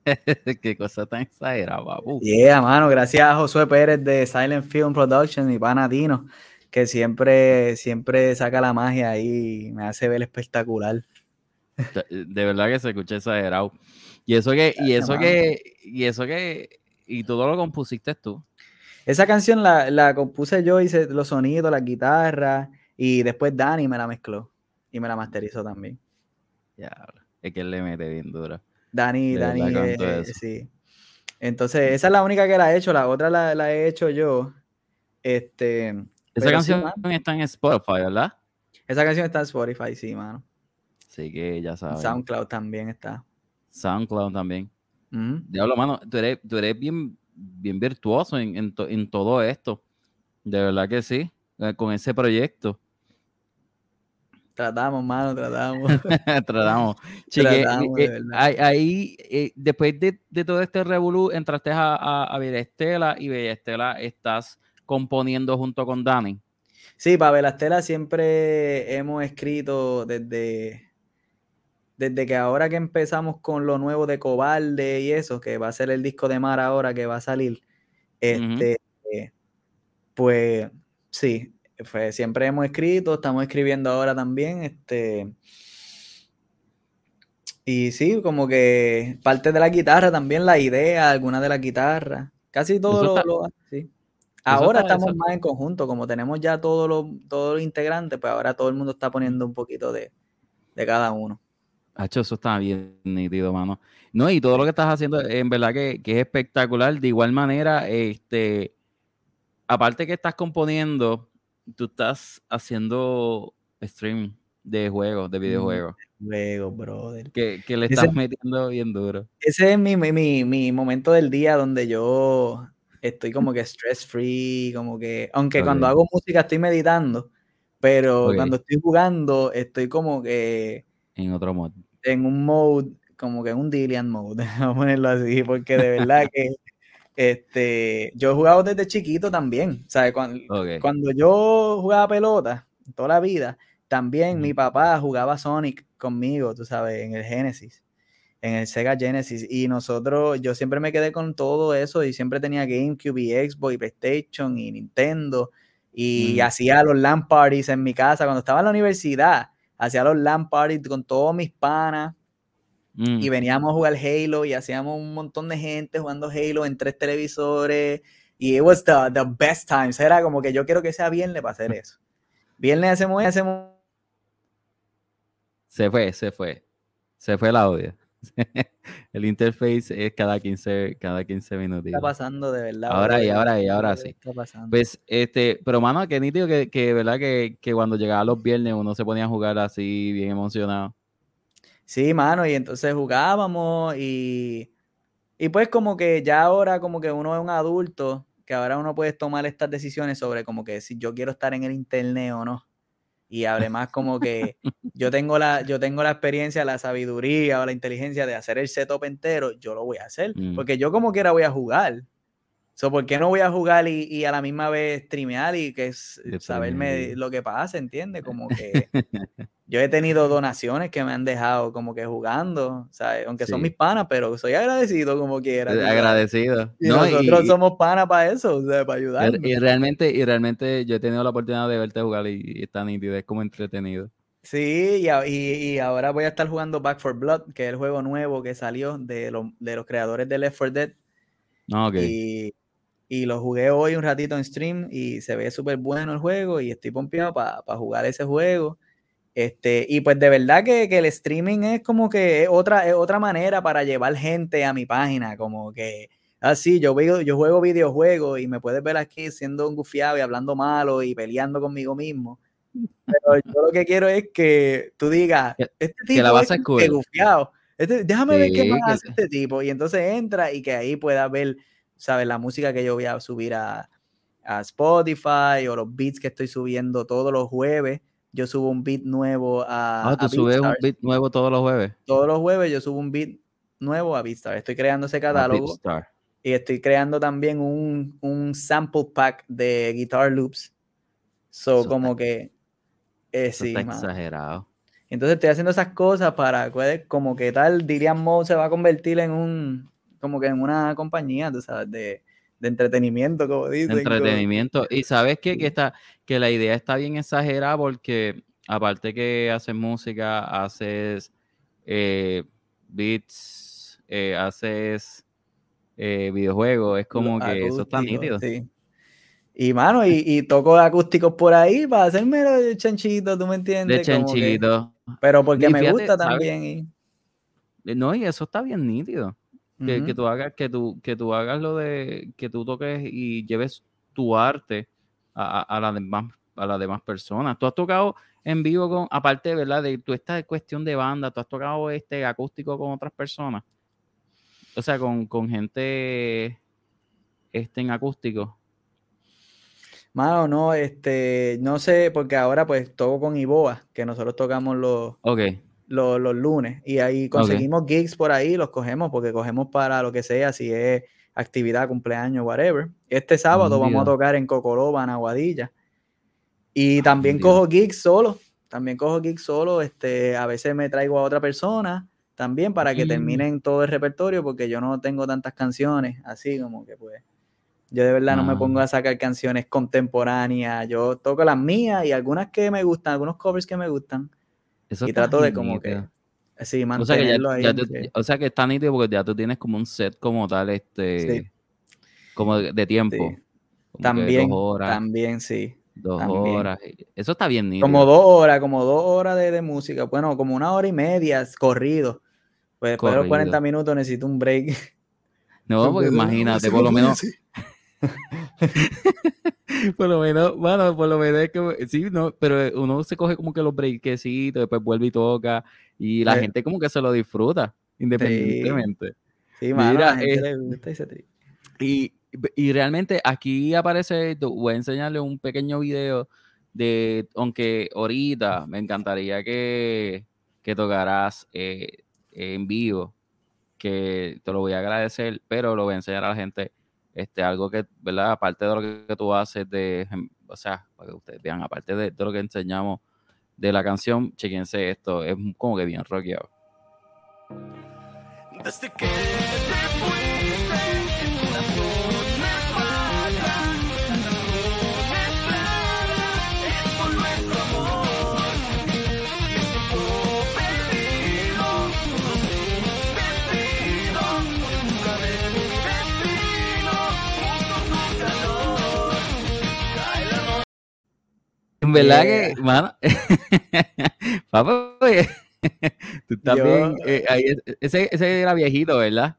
Speaker 1: Qué cosa tan exagerada, papu.
Speaker 2: Yeah, mano. Gracias a Josué Pérez de Silent Film Production, mi pana Tino, que siempre, siempre saca la magia ahí y me hace ver espectacular.
Speaker 1: De verdad que se escucha exagerado. Y eso que, y eso
Speaker 2: mano.
Speaker 1: que, y eso que, y todo lo compusiste tú.
Speaker 2: Esa canción la, la compuse yo, hice los sonidos, las guitarras, y después Dani me la mezcló y me la masterizó también.
Speaker 1: Ya, es que él le mete bien duro.
Speaker 2: Dani,
Speaker 1: De
Speaker 2: Dani, eh, eh, sí. Entonces, esa es la única que la he hecho, la otra la, la he hecho yo. Este,
Speaker 1: Esa
Speaker 2: sí,
Speaker 1: canción
Speaker 2: mano.
Speaker 1: está en Spotify, ¿verdad?
Speaker 2: esa canción está en Spotify, sí, mano.
Speaker 1: Así que ya sabes.
Speaker 2: SoundCloud también está.
Speaker 1: SoundCloud también.
Speaker 2: Ujú.
Speaker 1: Diablo, mano, tú eres, tú eres bien, bien virtuoso en, en, to- en todo esto. De verdad que sí. eh, Con ese proyecto.
Speaker 2: Tratamos, mano, tratamos.
Speaker 1: Tratamos. Chique,
Speaker 2: Tratamos,
Speaker 1: eh,
Speaker 2: de verdad.
Speaker 1: ahí, eh, después de, de todo este revolú, entraste a, a, a Bella Estela y Bella Estela estás componiendo junto con Dani.
Speaker 2: Sí, para Velastela siempre hemos escrito desde, desde que ahora que empezamos con lo nuevo de Cobalde y eso, que va a ser el disco de Mar ahora que va a salir, este, eh, pues sí, fue, siempre hemos escrito, estamos escribiendo ahora también, este, y sí, como que parte de la guitarra también, la idea, alguna de la guitarra, casi todo lo,
Speaker 1: está-
Speaker 2: lo- sí. Ahora
Speaker 1: está-
Speaker 2: estamos
Speaker 1: eso-
Speaker 2: más en conjunto, como tenemos ya todos los todos los integrantes, pues ahora todo el mundo está poniendo un poquito de, de cada uno.
Speaker 1: Hacho, eso está bien nítido, mano. No, y todo lo que estás haciendo, en verdad que, que es espectacular. De igual manera, este, aparte que estás componiendo, tú estás haciendo streaming de juegos, de videojuegos,
Speaker 2: Luego, brother.
Speaker 1: que, que le
Speaker 2: Ese-
Speaker 1: estás metiendo bien duro.
Speaker 2: Ese es mi, mi, mi- mi momento del día donde yo estoy como que stress free, como que, aunque cuando hago música estoy meditando, pero cuando estoy jugando estoy como que
Speaker 1: En otro modo.
Speaker 2: en un mode, como que en un Dillian mode, vamos a ponerlo así, porque de verdad que este, yo he jugado desde chiquito también, ¿sabes? Cuando, cuando yo jugaba pelota, toda la vida, también mi papá jugaba Sonic conmigo, tú sabes, en el Genesis, en el Sega Genesis, y nosotros, yo siempre me quedé con todo eso y siempre tenía GameCube y Xbox y PlayStation y Nintendo, y hacía los LAN parties en mi casa cuando estaba en la universidad, hacía los LAN parties con todos mis panas,
Speaker 1: Mm.
Speaker 2: y veníamos a jugar Halo y hacíamos un montón de gente jugando Halo en tres televisores y it was the, the best times. Era como que yo quiero que sea viernes para hacer eso. Viernes hacemos hacemos
Speaker 1: Se fue, se fue. Se fue el audio. el interface es cada 15, cada 15
Speaker 2: ¿qué
Speaker 1: minutos.
Speaker 2: está pasando de verdad.
Speaker 1: Ahora y ahora y ahora
Speaker 2: ¿Qué
Speaker 1: sí.
Speaker 2: está pasando?
Speaker 1: Pues, este, pero mano, qué nítido que, que verdad que, que cuando llegaba los viernes uno se ponía a jugar así, bien emocionado.
Speaker 2: Sí, mano, y entonces jugábamos y, y pues como que ya ahora como que uno es un adulto, que ahora uno puede tomar estas decisiones sobre como que si yo quiero estar en el internet o no. Y además como que yo tengo la, yo tengo la experiencia, la sabiduría o la inteligencia de hacer el setup entero, yo lo voy a hacer.
Speaker 1: Mm.
Speaker 2: Porque yo como quiera voy a jugar. So, ¿Por qué no voy a jugar y, y a la misma vez streamear y que es saberme lo que pasa, ¿entiendes? Como que yo he tenido donaciones que me han dejado como que jugando, ¿sabes? Aunque son
Speaker 1: Sí.
Speaker 2: mis panas, pero soy agradecido como quiera. tú sabes.
Speaker 1: Agradecido.
Speaker 2: Y
Speaker 1: No,
Speaker 2: nosotros
Speaker 1: y-
Speaker 2: somos panas para eso, o sea, para
Speaker 1: y,
Speaker 2: ayudarnos.
Speaker 1: y realmente, y realmente yo he tenido la oportunidad de verte jugar y, y está nítido, es como entretenido.
Speaker 2: Sí, y, y- ahora voy a estar jugando Back for Blood, que es el juego nuevo que salió de, lo- de los creadores de Left 4 Dead.
Speaker 1: No, ok.
Speaker 2: Y, y lo jugué hoy un ratito en stream y se ve súper bueno el juego y estoy pompeado para jugar ese juego. Este, y pues de verdad que, que el streaming es como que es otra, es otra manera para llevar gente a mi página, como que así yo veo, yo juego videojuegos y me puedes ver aquí siendo un gufiado y hablando malo y peleando conmigo mismo. Pero yo lo que quiero es que tú digas,
Speaker 1: Que-
Speaker 2: este
Speaker 1: que
Speaker 2: tipo
Speaker 1: la base
Speaker 2: es que
Speaker 1: cool.
Speaker 2: gufiado. Este- déjame ver qué
Speaker 1: Sí,
Speaker 2: más
Speaker 1: que-
Speaker 2: hace este tipo. Y entonces entra y que ahí pueda ver, ¿sabes? La música que yo voy a subir a, a Spotify o los beats que estoy subiendo todos los jueves. Yo subo un beat nuevo a,
Speaker 1: Ah, tú
Speaker 2: a
Speaker 1: subes un beat nuevo todos los jueves.
Speaker 2: Todos los jueves yo subo un beat nuevo a BeatStars. Estoy creando ese catálogo
Speaker 1: Beatstar.
Speaker 2: y estoy creando también un, un sample pack de guitar loops. So,
Speaker 1: Eso
Speaker 2: como
Speaker 1: está-
Speaker 2: que... eh,
Speaker 1: Eso
Speaker 2: sí,
Speaker 1: está exagerado.
Speaker 2: Entonces estoy haciendo esas cosas para pues, como que tal Dirian Mode se va a convertir en un como que en una compañía, tú sabes, de, de entretenimiento, como dicen. como-
Speaker 1: Entretenimiento. Y sabes qué? que está, que la idea está bien exagerada porque aparte que haces música, haces eh, beats, eh, haces eh, videojuegos, es como que eso está nítido.
Speaker 2: sí. Y mano, y, y toco acústicos por ahí para hacerme el chanchito, ¿tú me entiendes?
Speaker 1: De
Speaker 2: que-
Speaker 1: chanchito.
Speaker 2: pero porque
Speaker 1: Y
Speaker 2: me
Speaker 1: fíjate,
Speaker 2: gusta también. y-
Speaker 1: No, y eso está bien nítido. Que, que tú hagas, que tú, que tú hagas lo de que tú toques y lleves tu arte a, a, a las demás, a las demás personas. Tú has tocado en vivo con, aparte, ¿verdad? De tu esta cuestión de banda, tú has tocado este acústico con otras personas. O sea, con, con gente este en acústico.
Speaker 2: Mano, no, este, no sé, porque ahora pues toco con Iboa, que nosotros tocamos los,
Speaker 1: Ok,
Speaker 2: los, los lunes y ahí conseguimos gigs por ahí, los cogemos porque cogemos para lo que sea, si es actividad, cumpleaños, whatever. Este sábado vamos a tocar en Cocoroba, en Aguadilla. Y también
Speaker 1: Dios.
Speaker 2: cojo gigs solo, también cojo gigs solo, este, a veces me traigo a otra persona también para que
Speaker 1: Mm.
Speaker 2: terminen todo el repertorio porque yo no tengo tantas canciones, así como que pues yo de verdad no me
Speaker 1: Ah.
Speaker 2: pongo a sacar canciones contemporáneas, yo toco las mías y algunas que me gustan, algunos covers que me gustan
Speaker 1: Eso
Speaker 2: y trato de como que
Speaker 1: nítido.
Speaker 2: sí,
Speaker 1: O sea, que ya,
Speaker 2: mantenerlo ahí.
Speaker 1: ya
Speaker 2: como
Speaker 1: tú-
Speaker 2: que-
Speaker 1: o sea que está nítido porque ya tú tienes como un set como tal, este,
Speaker 2: Sí.
Speaker 1: como de, de tiempo.
Speaker 2: Sí.
Speaker 1: Como que
Speaker 2: También,
Speaker 1: dos horas,
Speaker 2: también sí.
Speaker 1: dos
Speaker 2: también.
Speaker 1: horas. Eso está bien nítido.
Speaker 2: Como dos horas, como dos horas de, de música. Bueno, como una hora y media corrido. Pues después de los 40
Speaker 1: Corrido.
Speaker 2: minutos necesito un break.
Speaker 1: No, porque imagínate, por lo menos, por lo menos, bueno, por lo menos es que, sí, no, pero uno se coge como que los breakecitos, después vuelve y toca, y la
Speaker 2: Eh.
Speaker 1: gente como que se lo disfruta, independientemente.
Speaker 2: Sí, mano,
Speaker 1: Mira,
Speaker 2: a la gente
Speaker 1: eh,
Speaker 2: le gusta y
Speaker 1: Y, y realmente aquí aparece, voy a enseñarle un pequeño video de, aunque ahorita me encantaría que, que tocaras eh, en vivo, que te lo voy a agradecer, pero lo voy a enseñar a la gente, este, algo que, ¿verdad? Aparte de lo que, tú haces, de, o sea, para que ustedes vean, aparte de, de lo que enseñamos de la canción, chequense esto, es como que bien rockeado.
Speaker 3: Desde En
Speaker 1: verdad
Speaker 2: Yeah.
Speaker 1: que, mano, papá, oye, tú también,
Speaker 2: Yo-
Speaker 1: eh, ahí es- ese, ese era viejito, ¿verdad?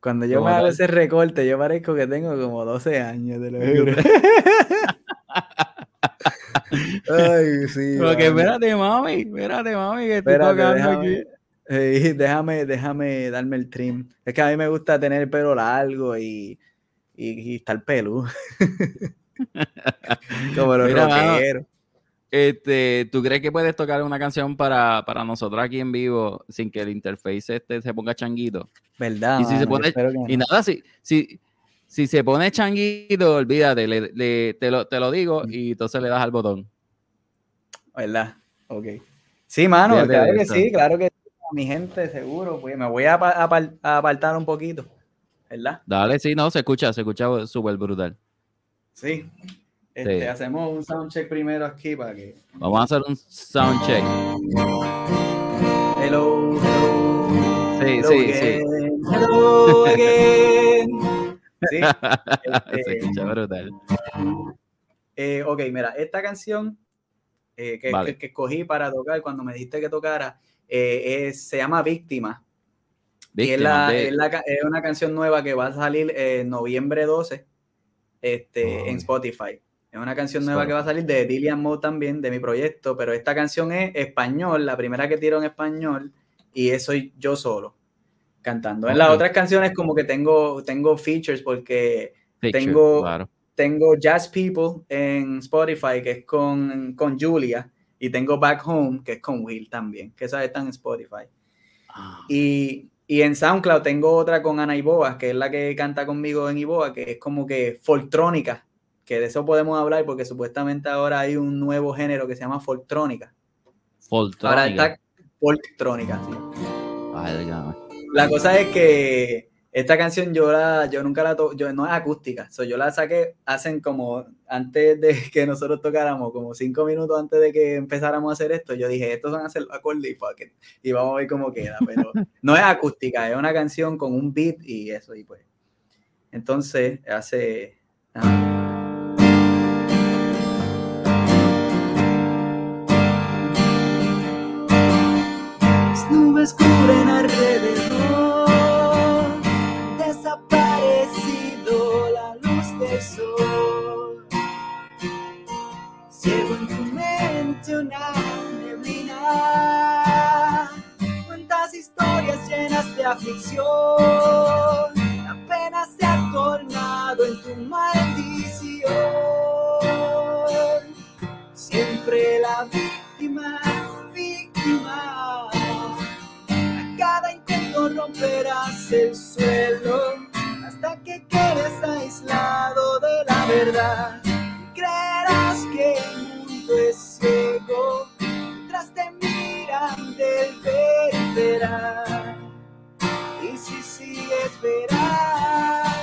Speaker 2: Cuando yo me hago ese recorte, yo parezco que tengo como 12 años, te lo juro. Ay, sí.
Speaker 1: Porque espérate, mami, espérate, mami, que estoy
Speaker 2: Espérate,
Speaker 1: tocando
Speaker 2: déjame,
Speaker 1: aquí.
Speaker 2: eh, déjame, déjame darme el trim. Es que a mí me gusta tener el pelo largo y, y, y estar peludo. Como los
Speaker 1: Mira,
Speaker 2: rockeros.
Speaker 1: Este, ¿tú crees que puedes tocar una canción para, para nosotros aquí en vivo sin que el interface este se ponga changuito?
Speaker 2: ¿Verdad?
Speaker 1: y si se
Speaker 2: mano?
Speaker 1: Pone-
Speaker 2: que
Speaker 1: Y nada, si, si, si se pone changuito, olvídate, le- le- te, lo, te lo digo
Speaker 2: Mm.
Speaker 1: y entonces le das al botón.
Speaker 2: ¿Verdad? Ok. Sí, mano,
Speaker 1: Fíjate
Speaker 2: claro que sí, claro que sí. A mi gente, seguro. Pues me voy a, apar- a apartar un poquito. ¿Verdad?
Speaker 1: Dale, sí, no, se escucha, se escucha súper brutal.
Speaker 2: Sí. Este,
Speaker 1: Sí.
Speaker 2: Hacemos un soundcheck primero aquí para que.
Speaker 1: Vamos a hacer un sound check.
Speaker 2: Hello, hello.
Speaker 1: Sí,
Speaker 2: hello
Speaker 1: sí, sí.
Speaker 2: again, Hello again. Sí.
Speaker 1: se
Speaker 2: Este,
Speaker 1: escucha brutal.
Speaker 2: eh, ok, mira, esta canción eh, que,
Speaker 1: Vale.
Speaker 2: que, que escogí para tocar cuando me dijiste que tocara eh, es- se llama Víctima. Y es, la-
Speaker 1: de-
Speaker 2: es la ca- es una canción nueva que va a salir en noviembre 12 este, en Spotify. Es una canción nueva que va a salir de Dillian Moe también, de mi proyecto, pero esta canción es español, la primera que tiro en español, y es soy yo solo cantando. En las otras canciones como que tengo, tengo features porque
Speaker 1: Picture,
Speaker 2: tengo-
Speaker 1: claro.
Speaker 2: tengo Jazz People en Spotify, que es con, con Julia, y tengo Back Home, que es con Will también, que esas están en Spotify.
Speaker 1: Ah,
Speaker 2: Y, y en SoundCloud tengo otra con Ana Iboa, que es la que canta conmigo en Iboa, que es como que foltrónica, que de eso podemos hablar porque supuestamente ahora hay un nuevo género que se llama foltrónica. Ahora
Speaker 1: Foltrónica.
Speaker 2: está sí.
Speaker 1: Válgame.
Speaker 2: La cosa es que esta canción yo la, yo nunca la to yo no es acústica, so, yo la saqué hacen como antes de que nosotros tocáramos, como cinco minutos antes de que empezáramos a hacer esto, yo dije, estos van a hacer los acordes y fuck it, y vamos a ver cómo queda, pero no es acústica, es una canción con un beat y eso, y pues. Entonces, hace... ah. Nubes cubren alrededor, desaparecido la luz del sol. Ciego en tu mente una neblina, cuántas historias llenas de aflicción, la pena se ha tornado en tu maldición. Siempre la víctima. romperás el suelo hasta que quedes aislado de la verdad. Creerás que el mundo es ciego mientras te miran del verás. Y si sigues verás.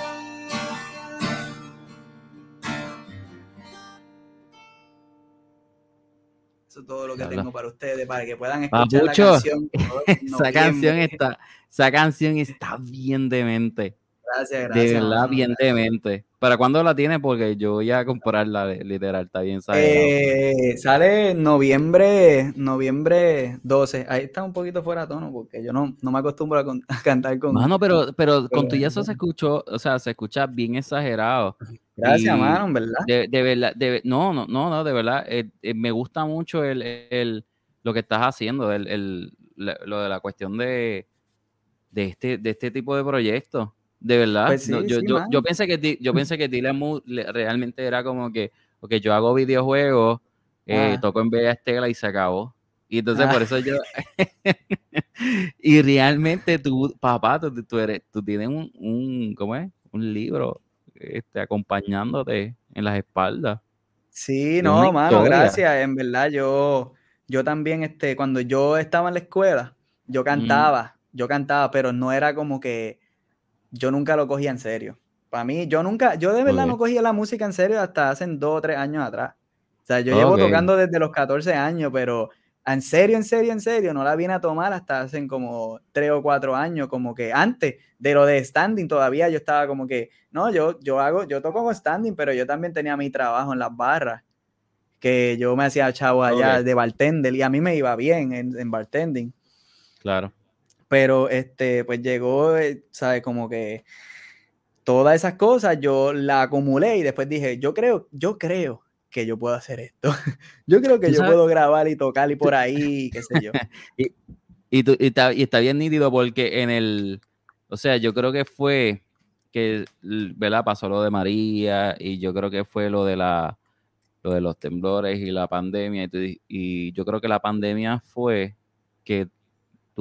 Speaker 2: Eso es todo lo que tengo para ustedes, para que puedan escuchar la canción.
Speaker 1: Esa canción está esa canción está bien demente.
Speaker 2: Gracias, gracias.
Speaker 1: De verdad, bien
Speaker 2: gracias.
Speaker 1: demente. ¿Para cuándo la tiene? Porque yo voy a comprarla, literal, está bien.
Speaker 2: Eh, sale noviembre, noviembre 12. Ahí está un poquito fuera de tono porque yo no, no me acostumbro a, con- a cantar con.
Speaker 1: Mano, pero, pero con tu eso se escuchó, o sea, se escucha bien exagerado.
Speaker 2: Gracias,
Speaker 1: y-
Speaker 2: mano, verdad.
Speaker 1: De, de verdad, de- no, no, no, no, de verdad, eh, eh, me gusta mucho el, el- lo que estás haciendo, el, el- lo de la cuestión de, de, este, de este tipo de proyectos. De verdad,
Speaker 2: Pues
Speaker 1: no, yo,
Speaker 2: sí,
Speaker 1: yo, yo pensé que yo pensé que Dylan Moore realmente era como que, ok, yo hago videojuegos, eh,
Speaker 2: Ah.
Speaker 1: toco en Bella Estela y se acabó. Y entonces
Speaker 2: Ah.
Speaker 1: por eso yo. y realmente tú, papá, tú, tú eres, tú tienes un, un, ¿cómo es? Un libro este, acompañándote en las espaldas.
Speaker 2: Sí, no, mano, gracias. En verdad, yo, yo también, este, cuando yo estaba en la escuela, yo cantaba, yo cantaba, pero no era como que yo nunca lo cogía en serio. Para mí, yo nunca, yo de verdad no cogía la música en serio hasta hace dos o tres años atrás. O sea, yo llevo tocando desde los 14 años, pero en serio, en serio, en serio, no la vine a tomar hasta hace como tres o cuatro años, como que antes de lo de standing todavía yo estaba como que, no, yo, yo hago, yo toco con standing, pero yo también tenía mi trabajo en las barras, que yo me hacía chavo allá de bartender y a mí me iba bien en, en bartending,
Speaker 1: Claro.
Speaker 2: Pero este, pues llegó, eh, ¿sabes? Como que todas esas cosas yo la acumulé y después dije, yo creo, yo creo que yo puedo hacer esto. yo creo que yo
Speaker 1: sabes-
Speaker 2: puedo grabar y tocar y por ahí, qué sé yo.
Speaker 1: Y, tú- y está, y está bien nítido porque en el, o sea, yo creo que fue que, ¿verdad? Pasó lo de María y yo creo que fue lo de la, lo de los temblores y la pandemia y, y yo creo que la pandemia fue que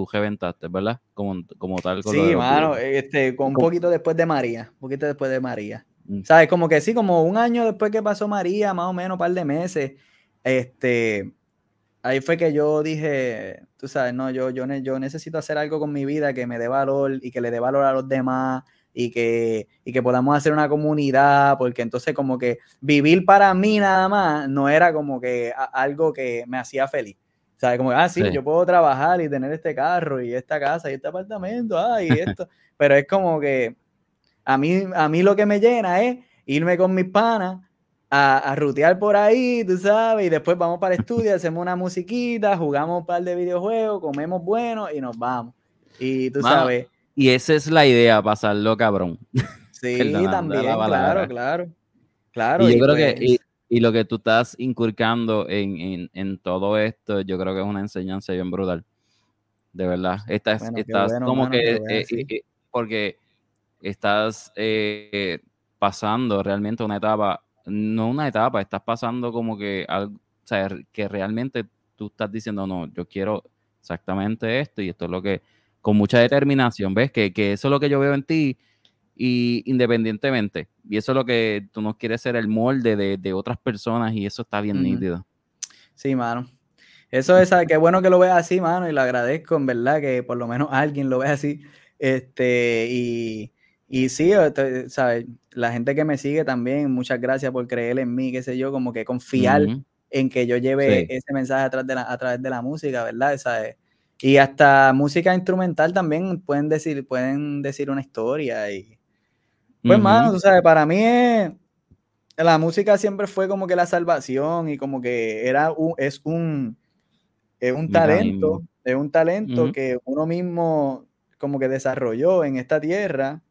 Speaker 1: tú reventaste, ¿verdad? Como, como tal. con
Speaker 2: Sí, mano, este, con un poquito después de María, un poquito después de María.
Speaker 1: Mm.
Speaker 2: ¿Sabes? Como que sí, como un año después que pasó María, más o menos, un par de meses, este, ahí fue que yo dije, tú sabes, no, yo, yo, yo necesito hacer algo con mi vida que me dé valor y que le dé valor a los demás y que, y que podamos hacer una comunidad, porque entonces como que vivir para mí nada más no era como que algo que me hacía feliz. ¿Sabes? Como, ah, sí,
Speaker 1: Sí.
Speaker 2: yo puedo trabajar y tener este carro y esta casa y este apartamento, ah, y esto, pero es como que a mí, a mí lo que me llena es irme con mis panas a, a rutear por ahí, tú sabes, y después vamos para el estudio, hacemos una musiquita, jugamos un par de videojuegos, comemos bueno y nos vamos. Y tú
Speaker 1: Mano,
Speaker 2: sabes,
Speaker 1: Y esa es la idea, pasarlo cabrón.
Speaker 2: sí, también,
Speaker 1: la
Speaker 2: claro, claro, claro.
Speaker 1: y yo creo que,
Speaker 2: pues,
Speaker 1: y, y lo que tú estás inculcando en, en, en todo esto, yo creo que es una enseñanza bien brutal. De verdad. Estás,
Speaker 2: Bueno,
Speaker 1: estás
Speaker 2: bueno,
Speaker 1: como
Speaker 2: mano, que
Speaker 1: eh,
Speaker 2: así.
Speaker 1: eh, eh, porque estás eh, pasando realmente una etapa, no una etapa, estás pasando como que algo, o sea, que realmente tú estás diciendo, no, yo quiero exactamente esto y esto es lo que, con mucha determinación, ¿ves? Que, que eso es lo que yo veo en ti y independientemente, y eso es lo que tú no quieres ser el molde de, de otras personas y eso está bien
Speaker 2: Ujú.
Speaker 1: nítido.
Speaker 2: Sí, mano. Eso es, qué bueno que lo veas así, mano, y lo agradezco, en verdad, que por lo menos alguien lo vea así. Este, y, y sí, ¿sabes? La gente que me sigue también, muchas gracias por creer en mí, qué sé yo, como que confiar
Speaker 1: Ujú.
Speaker 2: en que yo lleve
Speaker 1: Sí.
Speaker 2: ese mensaje a través de la, a través de la música, ¿verdad? ¿Sabes? Y hasta música instrumental también pueden decir, pueden decir una historia y, pues,
Speaker 1: Ujú.
Speaker 2: mano, tú sabes, para mí es, la música siempre fue como que la salvación y como que era un, es un, es un talento, es un talento
Speaker 1: Ujú.
Speaker 2: que uno mismo como que desarrolló en esta tierra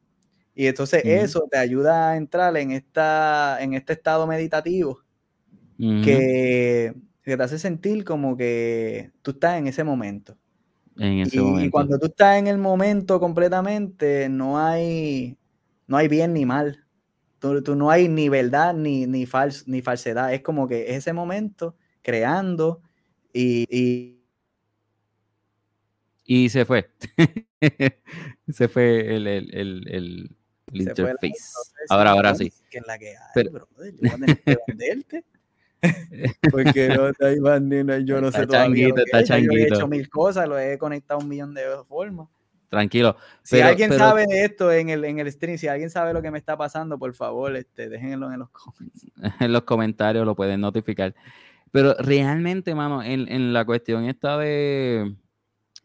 Speaker 2: y entonces
Speaker 1: Ujú.
Speaker 2: eso te ayuda a entrar en, esta, en este estado meditativo que, que te hace sentir como que tú estás en ese momento.
Speaker 1: en ese
Speaker 2: Y, y
Speaker 1: momento.
Speaker 2: cuando tú estás en el momento completamente, no hay, no hay bien ni mal. Tú, tú no hay ni verdad ni, ni, fals- ni falsedad. Es como que es ese momento creando y, y
Speaker 1: Y se fue. se fue el, el, el, el, el
Speaker 2: la-
Speaker 1: interface.
Speaker 2: entonces,
Speaker 1: Ahora, ahora sí.
Speaker 2: ¿Qué es la que hay,
Speaker 1: Pero-
Speaker 2: brother? Yo voy a tener que venderte. Porque no está bandido, yo no
Speaker 1: Está
Speaker 2: sé todavía lo
Speaker 1: changuito,
Speaker 2: que
Speaker 1: está
Speaker 2: es. Ya Yo he
Speaker 1: changuito.
Speaker 2: hecho mil cosas, lo he conectado un millón de formas.
Speaker 1: Tranquilo.
Speaker 2: Si
Speaker 1: Pero-
Speaker 2: alguien
Speaker 1: pero-
Speaker 2: sabe de esto en el, en el stream, si alguien sabe lo que me está pasando, por favor, este, déjenlo en los comments.
Speaker 1: en los comentarios lo pueden notificar. Pero realmente, mano, en, en la cuestión esta de,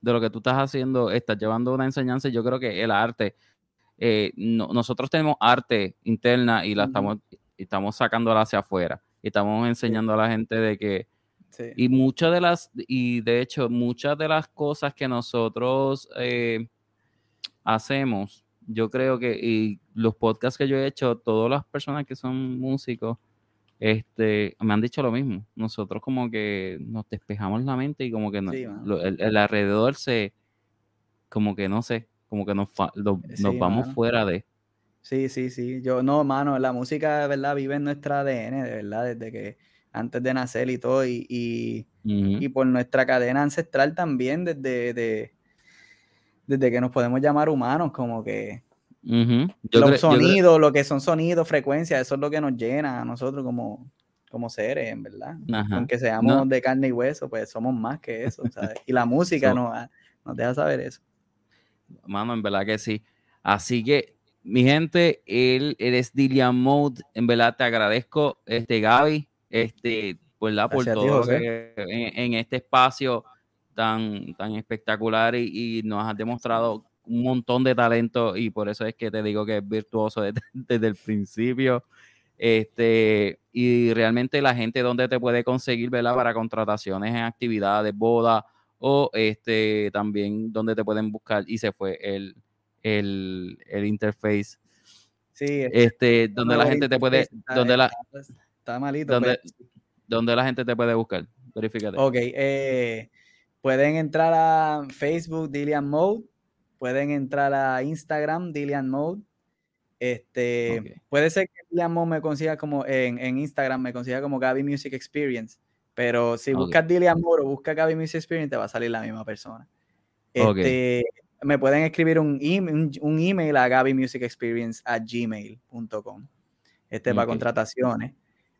Speaker 1: de lo que tú estás haciendo, estás llevando una enseñanza, yo creo que el arte, eh, no- nosotros tenemos arte interna y la
Speaker 2: Ujú.
Speaker 1: estamos, estamos sacándola hacia afuera. Y estamos enseñando a la gente de que,
Speaker 2: Sí.
Speaker 1: y muchas de las, y de hecho, muchas de las cosas que nosotros eh, hacemos, yo creo que, y los podcasts que yo he hecho, todas las personas que son músicos, este, me han dicho lo mismo. Nosotros como que nos despejamos la mente y como que
Speaker 2: Sí,
Speaker 1: lo- el, el alrededor se, como que no sé, como que nos, fa- lo-
Speaker 2: Sí,
Speaker 1: nos vamos
Speaker 2: mano.
Speaker 1: fuera de.
Speaker 2: Sí, sí, sí. Yo, no, mano, la música de verdad vive en nuestra ADN, de verdad, desde que antes de nacer y todo, y, y,
Speaker 1: Ujú,
Speaker 2: y por nuestra cadena ancestral también, desde, de- desde que nos podemos llamar humanos, como que
Speaker 1: ujú. Yo
Speaker 2: los sonidos, lo que son sonidos, frecuencias, eso es lo que nos llena a nosotros como, como seres, en verdad.
Speaker 1: Ajá.
Speaker 2: Aunque seamos
Speaker 1: No.
Speaker 2: de carne y hueso, pues somos más que eso, ¿sabes? Y la música
Speaker 1: So-
Speaker 2: nos, nos deja saber eso.
Speaker 1: Mano, en verdad que sí. Así que, mi gente, él, él es Dillian Mode. En verdad te agradezco, este Gaby, este, ¿verdad? Por
Speaker 2: Gracias a ti,
Speaker 1: todo que en, en este espacio tan, tan espectacular y, y nos has demostrado un montón de talento y por eso es que te digo que es virtuoso desde, desde el principio. Este, y realmente la gente donde te puede conseguir, ¿verdad? Para contrataciones en actividades, bodas, o este también donde te pueden buscar y se fue el, el, el interface
Speaker 2: Sí,
Speaker 1: este donde la gente te puede donde la
Speaker 2: está- malito,
Speaker 1: donde,
Speaker 2: pero-
Speaker 1: donde la gente te puede buscar verifícate
Speaker 2: Ok, eh, pueden entrar a Facebook Dillian Mode, pueden entrar a Instagram Dillian Mode. Este, puede ser que Dillian Mode me consiga como en, en Instagram, me consiga como Gaby Music Experience, pero si buscas Dillian Mode o buscas Gaby Music Experience, te va a salir la misma persona. Este, me pueden escribir un, em- un, un email a gabymusicexperience a gmail.com. Este para
Speaker 1: Ok.
Speaker 2: contrataciones.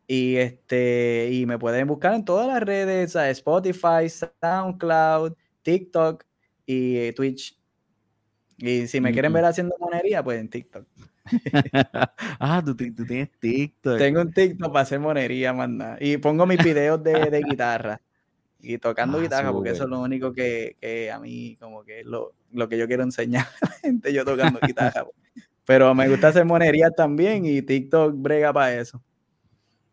Speaker 2: Y este, y me pueden buscar en todas las redes, Spotify, SoundCloud, TikTok y Twitch. Y si me quieren ver haciendo monería, pues en TikTok.
Speaker 1: ah tú, tú tienes TikTok
Speaker 2: Tengo un TikTok para hacer monería, más nada. Y pongo mis videos de, de guitarra. Y tocando
Speaker 1: Ah,
Speaker 2: guitarra, porque eso es lo único que, que a mí, como que es lo, lo que yo quiero enseñar a la gente, yo tocando guitarra. Pero me gusta hacer monería también y TikTok brega para eso.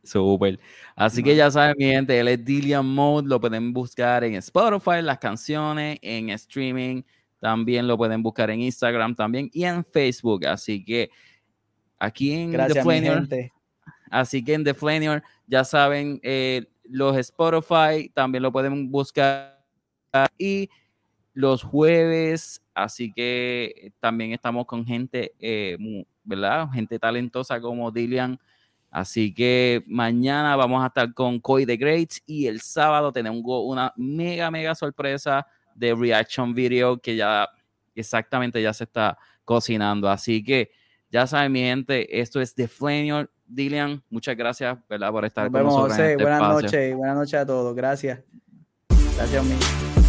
Speaker 1: Súper. Así que ya saben, mi gente, él es Dillian Mode, lo pueden buscar en Spotify, las canciones, en streaming, también lo pueden buscar en Instagram también y en Facebook. Así que aquí en The
Speaker 2: Gracias, mi
Speaker 1: Flanier. Así que en The Flanier, ya saben, eh, los Spotify también lo pueden buscar y los jueves, así que también estamos con gente, eh, ¿verdad? Gente talentosa como Dillian. Así que mañana vamos a estar con Coy the Greats y el sábado tenemos una mega, mega sorpresa de reaction video que ya exactamente ya se está cocinando. Así que ya saben, mi gente, esto es The Flanier. Dillian, muchas gracias, ¿verdad? Por estar
Speaker 2: Nos
Speaker 1: con
Speaker 2: vemos,
Speaker 1: nosotros en
Speaker 2: José.
Speaker 1: este
Speaker 2: Buenas noches. Buenas noches a todos. Gracias. Gracias, mi.